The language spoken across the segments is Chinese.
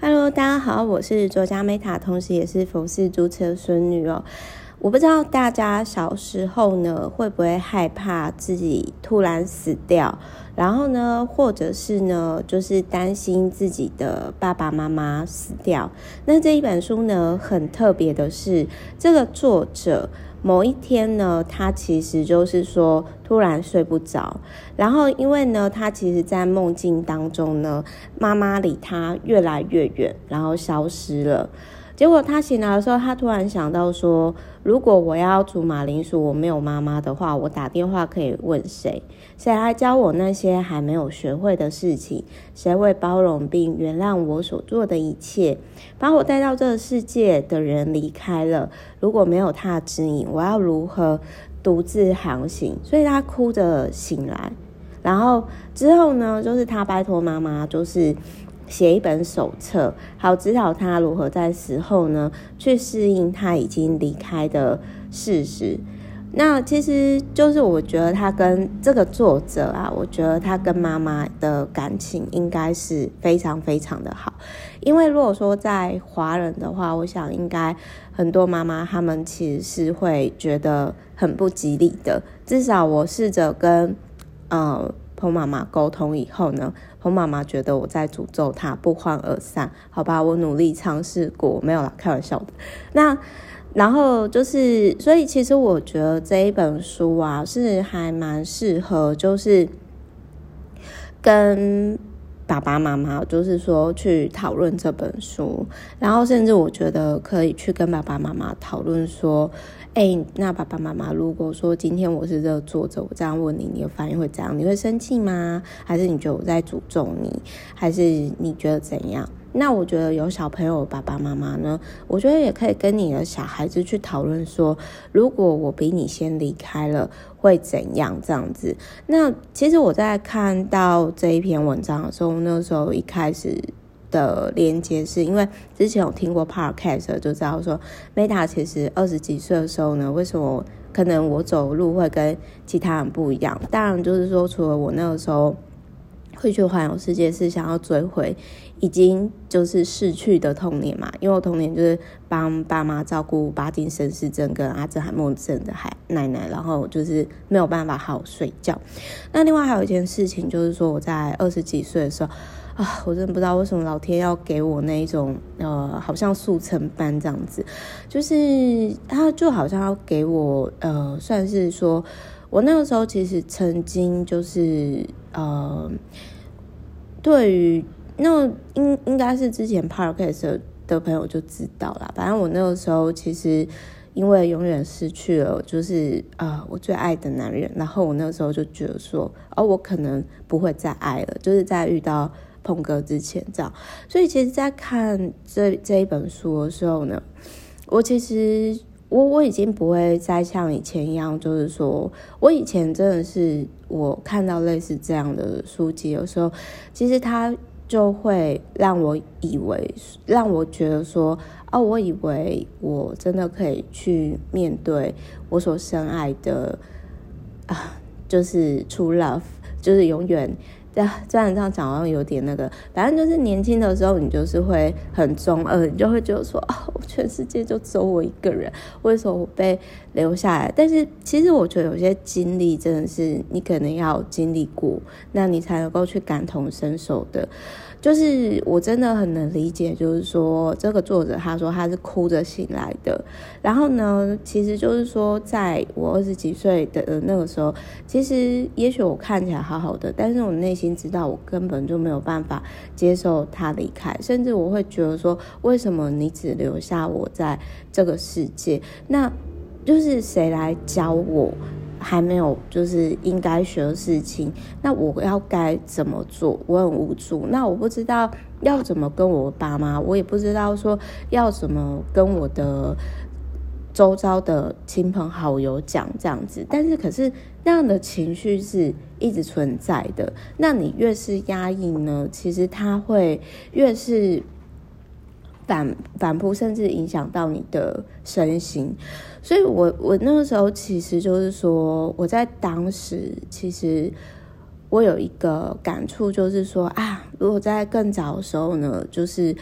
Hello，大家好，我是作家 Meta，同时也是佛系主持的孙女哦。我不知道大家小时候呢，会不会害怕自己突然死掉，然后呢，或者是呢，就是担心自己的爸爸妈妈死掉。那这一本书呢，很特别的是，这个作者。某一天呢，他其实就是说突然睡不着，然后因为呢，他其实在梦境当中呢，妈妈离他越来越远，然后消失了。结果他醒来的时候，他突然想到说，如果我要煮马铃薯，我没有妈妈的话，我打电话可以问谁？谁来教我那些还没有学会的事情？谁会包容并原谅我所做的一切？把我带到这个世界的人离开了，如果没有他的指引，我要如何独自航行？所以他哭着醒来，然后之后呢，就是他拜托妈妈，就是。写一本手册，好指导他如何在死后呢，去适应他已经离开的事实。那其实就是我觉得他跟这个作者啊，我觉得他跟妈妈的感情应该是非常非常的好。因为如果说在华人的话，我想应该很多妈妈他们其实是会觉得很不吉利的。至少我试着跟呃。彭妈妈沟通以后呢，彭妈妈觉得我在诅咒她不欢而散。好吧，我努力尝试过，没有啦，开玩笑的。那然后就是，所以其实我觉得这一本书啊，是还蛮适合，就是跟爸爸妈妈，就是说去讨论这本书。然后甚至我觉得可以去跟爸爸妈妈讨论说。哎、那爸爸妈妈，如果说今天我是这个作者，我这样问你，你的反应会怎样？你会生气吗？还是你觉得我在诅咒你？还是你觉得怎样？那我觉得有小朋友爸爸妈妈呢，我觉得也可以跟你的小孩子去讨论说，如果我比你先离开了，会怎样？这样子。那其实我在看到这一篇文章的时候，那时候一开始。的连接是因为之前有听过 podcast 就知道说，Meta 其实二十几岁的时候呢，为什么可能我走路会跟其他人不一样？当然就是说，除了我那个时候会去环游世界，是想要追回已经就是逝去的童年嘛，因为我童年就是帮爸妈照顾巴金森氏症跟阿兹海默症的海奶奶，然后就是没有办法好好睡觉。那另外还有一件事情就是说，我在二十几岁的时候。啊，我真的不知道为什么老天要给我那一种呃，好像速成班这样子，就是他就好像要给我呃，算是说我那个时候其实曾经就是呃，对于那应应该是之前 Podcast 的朋友就知道啦，反正我那个时候其实因为永远失去了就是啊、呃，我最爱的男人，然后我那个时候就觉得说，哦，我可能不会再爱了，就是在遇到。鹏哥之前这样，所以其实，在看这这一本书的时候呢，我其实我我已经不会再像以前一样，就是说我以前真的是我看到类似这样的书籍，有时候其实它就会让我以为，让我觉得说，哦，我以为我真的可以去面对我所深爱的啊，就是 true love，就是永远。对，这样这样讲好像有点那个，反正就是年轻的时候，你就是会很中二，你就会觉得说啊，全世界就只有我一个人，为什么我被留下来？但是其实我觉得有些经历真的是你可能要经历过，那你才能够去感同身受的。就是我真的很能理解，就是说这个作者他说他是哭着醒来的，然后呢，其实就是说在我二十几岁的那个时候，其实也许我看起来好好的，但是我内心知道我根本就没有办法接受他离开，甚至我会觉得说，为什么你只留下我在这个世界？那就是谁来教我？还没有就是应该学的事情，那我要该怎么做？我很无助，那我不知道要怎么跟我爸妈，我也不知道说要怎么跟我的周遭的亲朋好友讲这样子。但是可是那样的情绪是一直存在的，那你越是压抑呢，其实它会越是。反反扑，甚至影响到你的身心，所以我我那个时候其实就是说，我在当时其实我有一个感触，就是说啊，如果在更早的时候呢，就是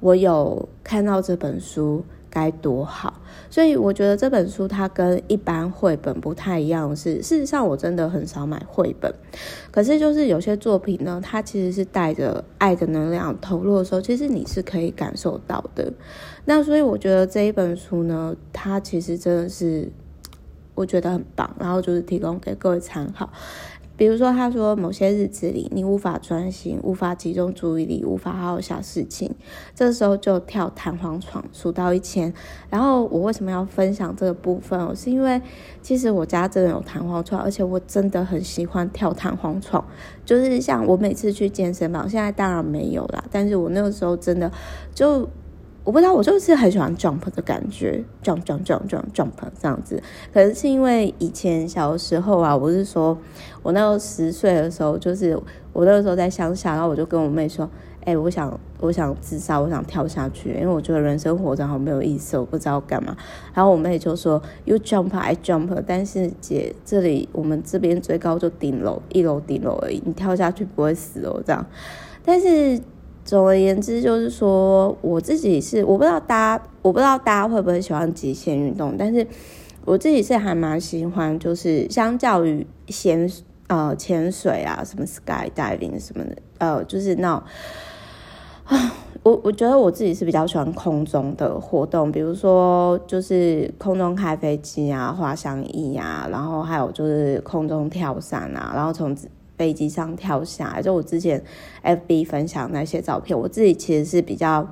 我有看到这本书。该多好！所以我觉得这本书它跟一般绘本不太一样是，事实上我真的很少买绘本，可是就是有些作品呢，它其实是带着爱的能量投入的时候，其实你是可以感受到的。那所以我觉得这一本书呢，它其实真的是我觉得很棒，然后就是提供给各位参考。比如说，他说某些日子里你无法专心，无法集中注意力，无法好好想事情，这时候就跳弹簧床，数到一千。然后我为什么要分享这个部分？我是因为其实我家真的有弹簧床，而且我真的很喜欢跳弹簧床。就是像我每次去健身房，现在当然没有啦，但是我那个时候真的就。我不知道，我就是很喜欢 jump 的感觉，jump jump jump jump jump 这样子。可能是因为以前小时候啊，我是说，我那时候十岁的时候，就是我那个时候在乡下，然后我就跟我妹说，哎、我想我想自杀，我想跳下去，因为我觉得人生活着好没有意思，我不知道干嘛。然后我妹就说，You jump, I jump，但是姐这里我们这边最高就顶楼，一楼顶楼而已，你跳下去不会死哦，这样。但是。总而言之，就是说我自己是我不知道大家，我不知道大家会不会喜欢极限运动，但是我自己是还蛮喜欢，就是相较于潜呃潜水啊，什么 sky diving 什么的，呃，就是那种啊，我我觉得我自己是比较喜欢空中的活动，比如说就是空中开飞机啊，滑翔翼啊，然后还有就是空中跳伞啊，然后从。飞机上跳下来，就我之前 FB 分享那些照片，我自己其实是比较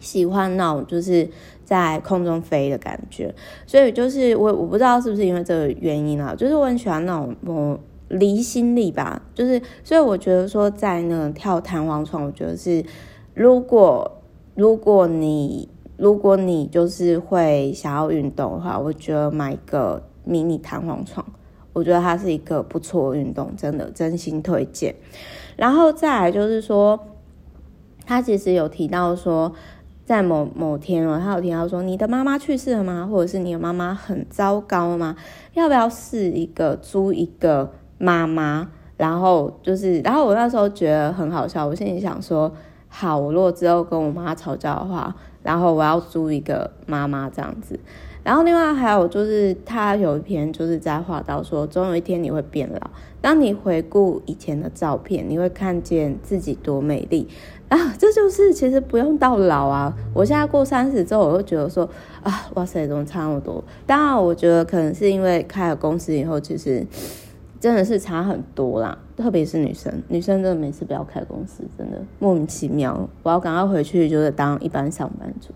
喜欢那种就是在空中飞的感觉，所以就是我我不知道是不是因为这个原因啊，就是我很喜欢那种我离心力吧，就是所以我觉得说在那个跳弹簧床，我觉得是如果如果你如果你就是会想要运动的话，我觉得买一个迷你弹簧床。我觉得它是一个不错的运动，真的真心推荐。然后再来就是说，他其实有提到说，在某某天哦，他有提到说，你的妈妈去世了吗？或者是你的妈妈很糟糕吗？要不要试一个租一个妈妈？然后就是，然后我那时候觉得很好笑，我心里想说，好，我如果之后跟我妈吵架的话，然后我要租一个妈妈这样子。然后另外还有就是，他有一篇就是在画到说，总有一天你会变老。当你回顾以前的照片，你会看见自己多美丽啊！这就是其实不用到老啊。我现在过三十之后，我会觉得说啊，哇塞，怎么差那么多？当然，我觉得可能是因为开了公司以后，其实。真的是差很多啦，特别是女生，女生真的每次不要开公司，真的莫名其妙。我要赶快回去，就是当一般上班族。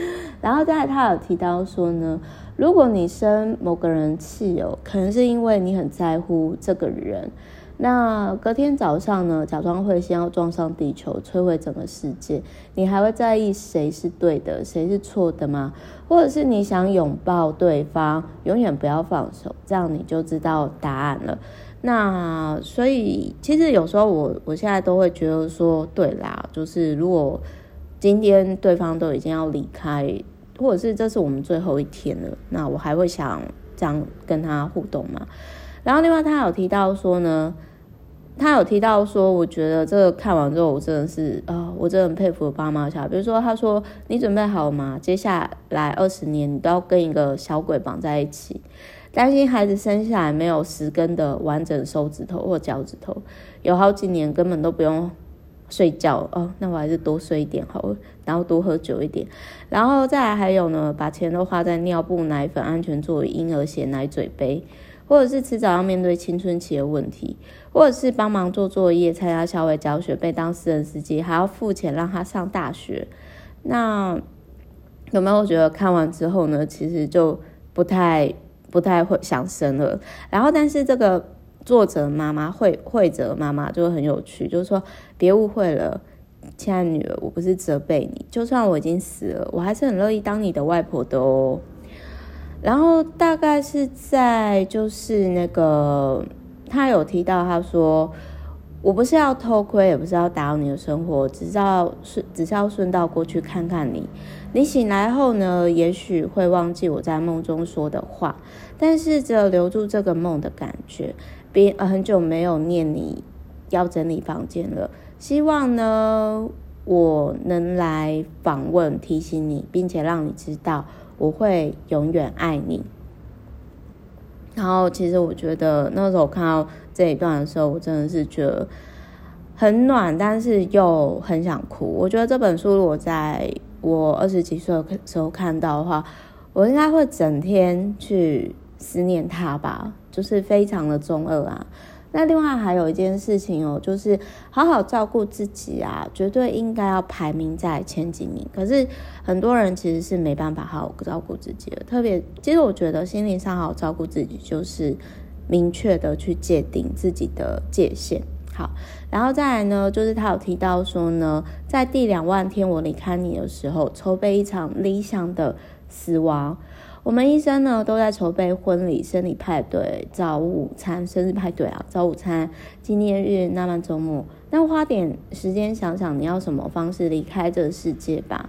然后在，他有提到说呢，如果你生某个人气哦，可能是因为你很在乎这个人。那隔天早上呢，假装会先要撞上地球，摧毁整个世界，你还会在意谁是对的，谁是错的吗？或者是你想拥抱对方，永远不要放手，这样你就知道答案了。那所以其实有时候我我现在都会觉得说，对啦，就是如果今天对方都已经要离开，或者是这是我们最后一天了，那我还会想这样跟他互动吗？然后另外他有提到说呢，他有提到说，我觉得这个看完之后，我真的是啊、我真的很佩服爸妈小。比如说，他说你准备好了吗？接下来二十年你都要跟一个小鬼绑在一起，担心孩子生下来没有十根的完整手指头或脚趾头，有好几年根本都不用睡觉哦。那我还是多睡一点好了，然后多喝酒一点，然后再来还有呢，把钱都花在尿布、奶粉、安全座椅、婴儿鞋、奶嘴杯。或者是迟早要面对青春期的问题，或者是帮忙做作业、参加校外教学、被当私人司机，还要付钱让他上大学。那有没有觉得看完之后呢，其实就不太不太会想生了？然后，但是这个作者妈妈会会者妈妈就很有趣，就是说别误会了，亲爱女儿，我不是责备你，就算我已经死了，我还是很乐意当你的外婆的哦。然后大概是在就是那个，他有提到，他说，我不是要偷窥，也不是要打扰你的生活，只是要顺，只是要顺道过去看看你。你醒来后呢，也许会忘记我在梦中说的话，但是只有留住这个梦的感觉。别、很久没有念你要整理房间了，希望呢我能来访问提醒你，并且让你知道我会永远爱你。然后其实我觉得那时候看到这一段的时候，我真的是觉得很暖，但是又很想哭。我觉得这本书如果在我二十几岁的时候看到的话，我应该会整天去思念他吧，就是非常的中二啊。那另外还有一件事情哦，就是好好照顾自己啊，绝对应该要排名在前几名。可是很多人其实是没办法好好照顾自己的，特别其实我觉得心理上好好照顾自己，就是明确的去界定自己的界限。好，然后再来呢，就是他有提到说呢，在第两万天我离开你的时候，筹备一场理想的死亡。我们一生呢都在筹备婚礼、生日派对、早午餐、生日派对啊，早午餐、纪念日、浪漫周末。那花点时间想想你要什么方式离开这个世界吧。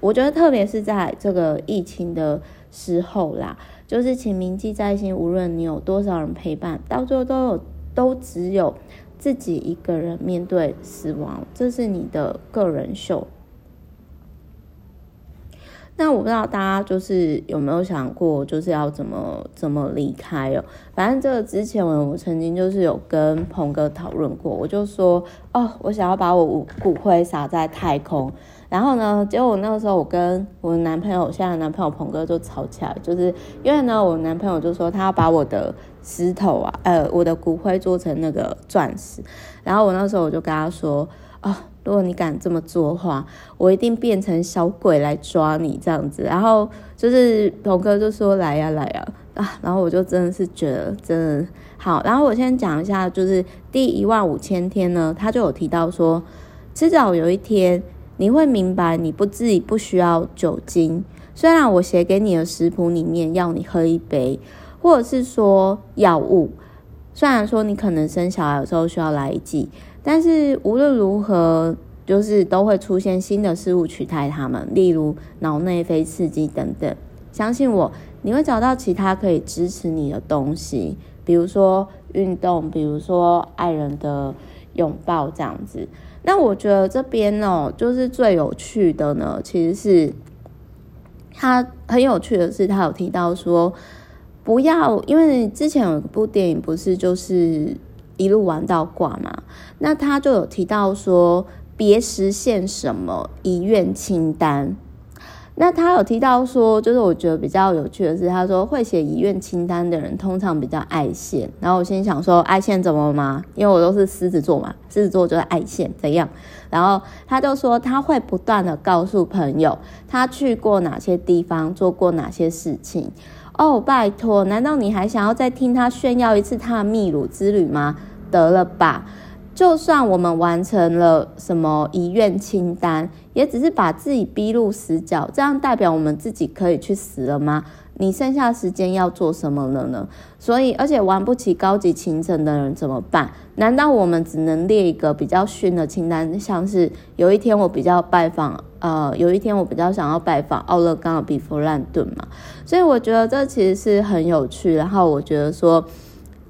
我觉得特别是在这个疫情的时候啦，就是请铭记在心，无论你有多少人陪伴，到最后都有都只有。自己一个人面对死亡，这是你的个人秀。那我不知道大家就是有没有想过，就是要怎么怎么离开哦。反正这个之前我我曾经就是有跟鹏哥讨论过，我就说哦，我想要把我骨灰撒在太空。然后呢，结果那个时候我跟我男朋友，现在男朋友鹏哥就吵起来，就是因为呢，我男朋友就说他要把我的。石头啊，呃，我的骨灰做成那个钻石，然后我那时候我就跟他说，啊、哦，如果你敢这么做的话，我一定变成小鬼来抓你这样子。然后就是鹏哥就说来呀来呀啊，然后我就真的是觉得真的好。然后我先讲一下，就是第一万五千天呢，他就有提到说，迟早有一天你会明白，你不自己不需要酒精，虽然我写给你的食谱里面要你喝一杯。或者是说药物，虽然说你可能生小孩的时候需要来一剂，但是无论如何，就是都会出现新的事物取代它们，例如脑内啡刺激等等。相信我，你会找到其他可以支持你的东西，比如说运动，比如说爱人的拥抱这样子。那我觉得这边呢，就是最有趣的呢，其实是他很有趣的是，他有提到说。不要，因为之前有一部电影不是就是一路玩到挂嘛？那他就有提到说，别实现什么遗愿清单。那他有提到说，就是我觉得比较有趣的是，他说会写遗愿清单的人通常比较爱现。然后我心想说，爱现怎么嘛？因为我都是狮子座嘛，狮子座就是爱现怎样？然后他就说他会不断的告诉朋友，他去过哪些地方，做过哪些事情。哦，拜托，难道你还想要再听他炫耀一次他的秘鲁之旅吗？得了吧，就算我们完成了什么遗愿清单，也只是把自己逼入死角，这样代表我们自己可以去死了吗？你剩下时间要做什么了呢？所以，而且玩不起高级行程的人怎么办？难道我们只能列一个比较逊的清单，像是有一天我比较拜访，呃，有一天我比较想要拜访奥勒冈的比弗兰顿嘛？所以我觉得这其实是很有趣。然后我觉得说，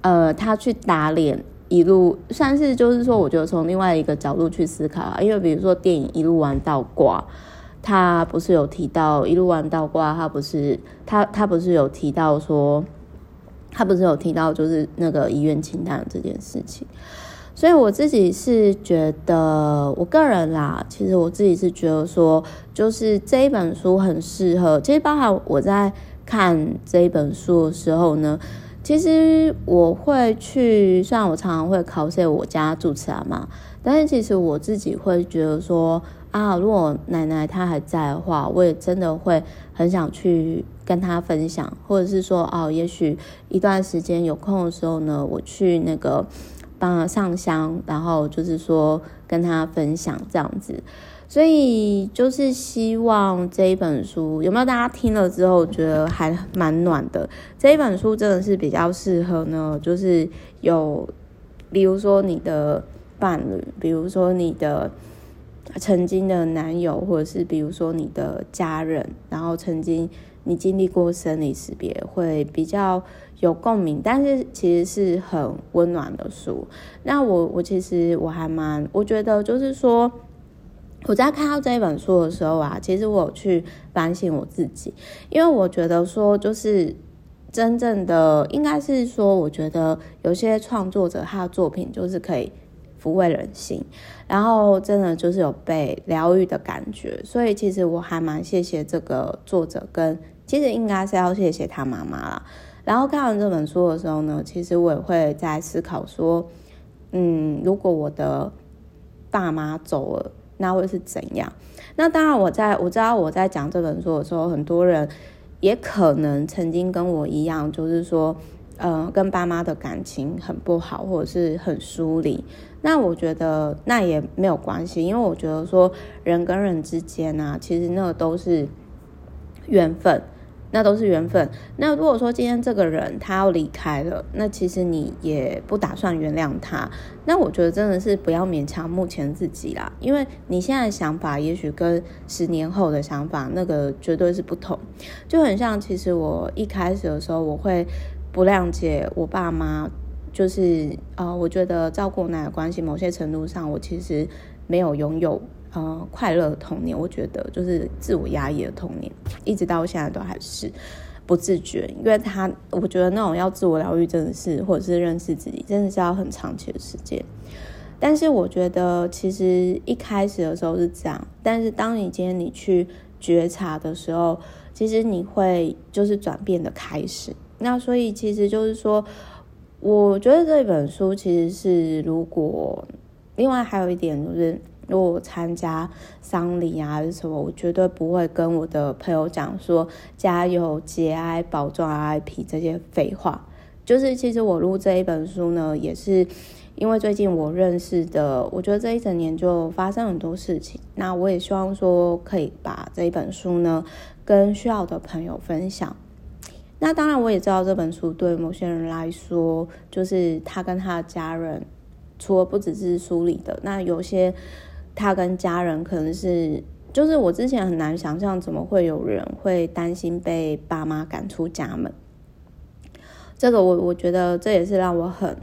呃，他去打脸一路，算是就是说，我觉得从另外一个角度去思考啊，因为比如说电影一路玩到挂。他不是有提到一路玩到挂，他不是他他不是有提到说，他不是有提到就是那个遗愿清单这件事情，所以我自己是觉得，我个人啦，其实我自己是觉得说，就是这一本书很适合，其实包含我在看这一本书的时候呢，其实我会去，虽然我常常会考虑我家住持阿妈，但是其实我自己会觉得说。啊，如果奶奶她还在的话，我也真的会很想去跟她分享，或者是说，哦，也许一段时间有空的时候呢，我去那个帮她上香，然后就是说跟她分享这样子。所以就是希望这一本书有没有大家听了之后觉得还蛮暖的？这一本书真的是比较适合呢，就是有，比如说你的伴侣，比如说你的。曾经的男友，或者是比如说你的家人，然后曾经你经历过生离死别，会比较有共鸣，但是其实是很温暖的书。那我我其实我还蛮，我觉得就是说，我在看到这一本书的时候啊，其实我有去反省我自己，因为我觉得说就是。真正的应该是说，我觉得有些创作者他的作品就是可以抚慰人心，然后真的就是有被疗愈的感觉，所以其实我还蛮谢谢这个作者，跟其实应该是要谢谢他妈妈啦。然后看完这本书的时候呢，其实我也会在思考说，嗯，如果我的爸妈走了，那会是怎样？那当然，我在我知道我在讲这本书的时候，很多人。也可能曾经跟我一样，就是说，呃，跟爸妈的感情很不好，或者是很疏离。那我觉得那也没有关系，因为我觉得说人跟人之间啊，其实那都是缘分。那都是缘分。那如果说今天这个人他要离开了，那其实你也不打算原谅他。那我觉得真的是不要勉强目前自己啦，因为你现在的想法也许跟十年后的想法那个绝对是不同。就很像，其实我一开始的时候，我会不谅解我爸妈，就是呃，我觉得照顾奶的关系，某些程度上，我其实没有拥有。呃，快乐的童年，我觉得就是自我压抑的童年，一直到现在都还是不自觉。因为他，我觉得那种要自我疗愈，真的是或者是认识自己，真的是要很长期的时间。但是我觉得，其实一开始的时候是这样，但是当你今天你去觉察的时候，其实你会就是转变的开始。那所以其实就是说，我觉得这本书其实是，如果另外还有一点就是。如果我参加丧礼啊，还是什么，我绝对不会跟我的朋友讲说加油、节哀、保重、IP” 这些废话。就是其实我录这一本书呢，也是因为最近我认识的，我觉得这一整年就发生很多事情。那我也希望说可以把这一本书呢跟需要的朋友分享。那当然我也知道这本书对某些人来说，就是他跟他的家人，除了不只是书里的，那有些。他跟家人可能是，就是我之前很难想象，怎么会有人会担心被爸妈赶出家门。这个我我觉得这也是让我很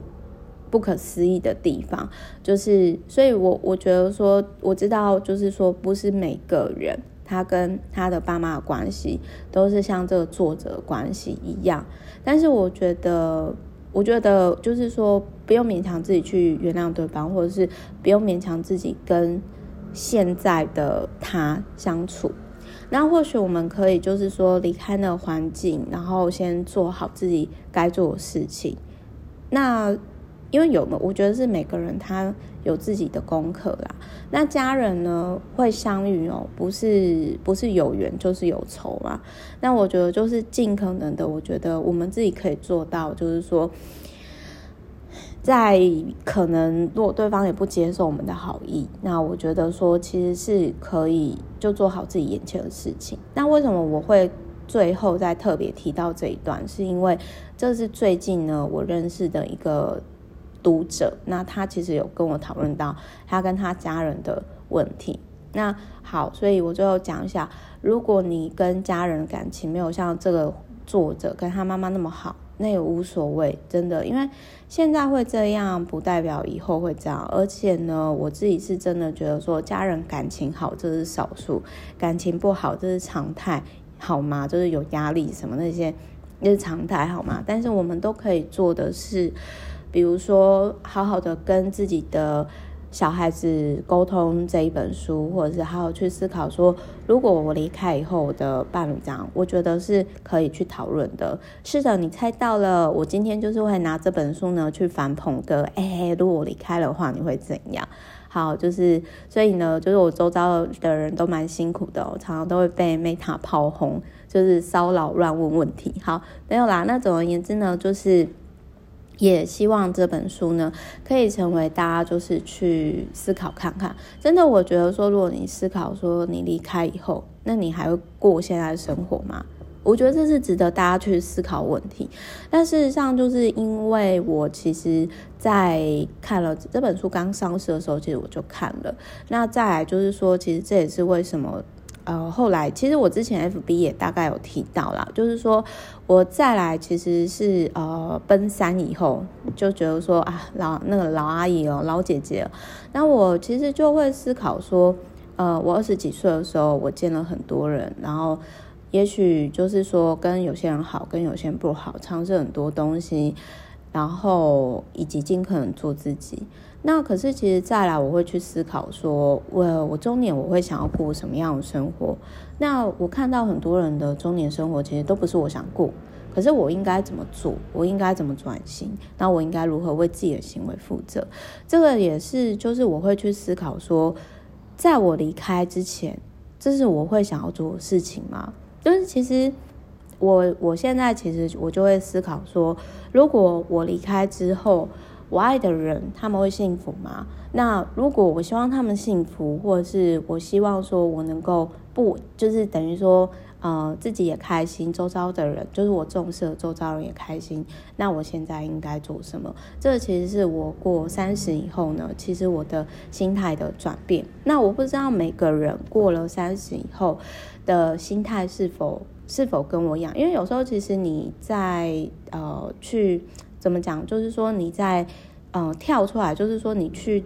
不可思议的地方，就是所以我我觉得说，我知道就是说，不是每个人他跟他的爸妈的关系都是像这个作者关系一样，但是我觉得。我觉得就是说，不用勉强自己去原谅对方，或者是不用勉强自己跟现在的他相处。那或许我们可以就是说离开那个环境，然后先做好自己该做的事情。那因为有的，我觉得是每个人他有自己的功课啦。那家人呢会相遇哦，不是不是有缘就是有仇嘛。那我觉得就是尽可能的，我觉得我们自己可以做到，就是说，在可能如果对方也不接受我们的好意，那我觉得说其实是可以就做好自己眼前的事情。那为什么我会最后再特别提到这一段？是因为这是最近呢我认识的一个。读者，那他其实有跟我讨论到他跟他家人的问题。那好，所以我最后讲一下，如果你跟家人感情没有像这个作者跟他妈妈那么好，那也无所谓，真的，因为现在会这样，不代表以后会这样。而且呢，我自己是真的觉得说，家人感情好这是少数，感情不好这是常态，好吗？就是有压力什么那些，那是常态，好吗？但是我们都可以做的是。比如说，好好的跟自己的小孩子沟通这一本书，或者是好好去思考说，如果我离开以后，我的伴侣这样，我觉得是可以去讨论的。是的，你猜到了，我今天就是会拿这本书呢去反捧个，哎，如果我离开的话，你会怎样？好，就是所以呢，就是我周遭的人都蛮辛苦的，我常常都会被 Meta 炮轰，就是骚扰乱问问题。好，没有啦，那总而言之呢，就是。也希望这本书呢，可以成为大家就是去思考看看。真的，我觉得说，如果你思考说你离开以后，那你还会过现在的生活吗？我觉得这是值得大家去思考问题。但事实上，就是因为我其实，在看了这本书刚上市的时候，其实我就看了。那再来就是说，其实这也是为什么。呃，后来其实我之前 FB 也大概有提到啦，就是说我再来其实是呃奔三以后就觉得说啊老那个老阿姨哦老姐姐，那我其实就会思考说，呃我二十几岁的时候我见了很多人，然后也许就是说跟有些人好，跟有些人不好，尝试很多东西，然后以及尽可能做自己。那可是，其实再来，我会去思考说，我我中年我会想要过什么样的生活？那我看到很多人的中年生活，其实都不是我想过。可是我应该怎么做？我应该怎么转型？那我应该如何为自己的行为负责？这个也是，就是我会去思考说，在我离开之前，这是我会想要做的事情吗？就是其实我我现在其实我就会思考说，如果我离开之后。我爱的人，他们会幸福吗？那如果我希望他们幸福，或者是我希望说我能够不，就是等于说，呃，自己也开心，周遭的人，就是我重视的周遭人也开心，那我现在应该做什么？这其实是我过三十以后呢，其实我的心态的转变。那我不知道每个人过了三十以后的心态是否是否跟我一样，因为有时候其实你在呃去。怎么讲？就是说你在，呃，跳出来，就是说你去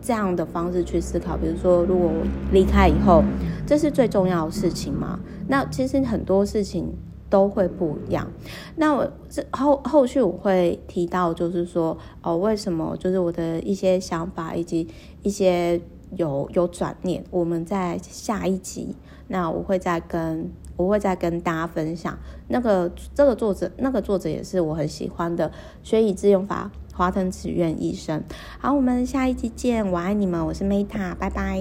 这样的方式去思考。比如说，如果我离开以后，这是最重要的事情吗？那其实很多事情都会不一样。那我这后后续我会提到，就是说，哦，为什么？就是我的一些想法以及一些有有转念。我们在下一集，那我会再跟。我会再跟大家分享那个这个作者，那个作者也是我很喜欢的《学以致用法》华藤慈苑医生。好，我们下一期见，我爱你们，我是 Meta，拜拜。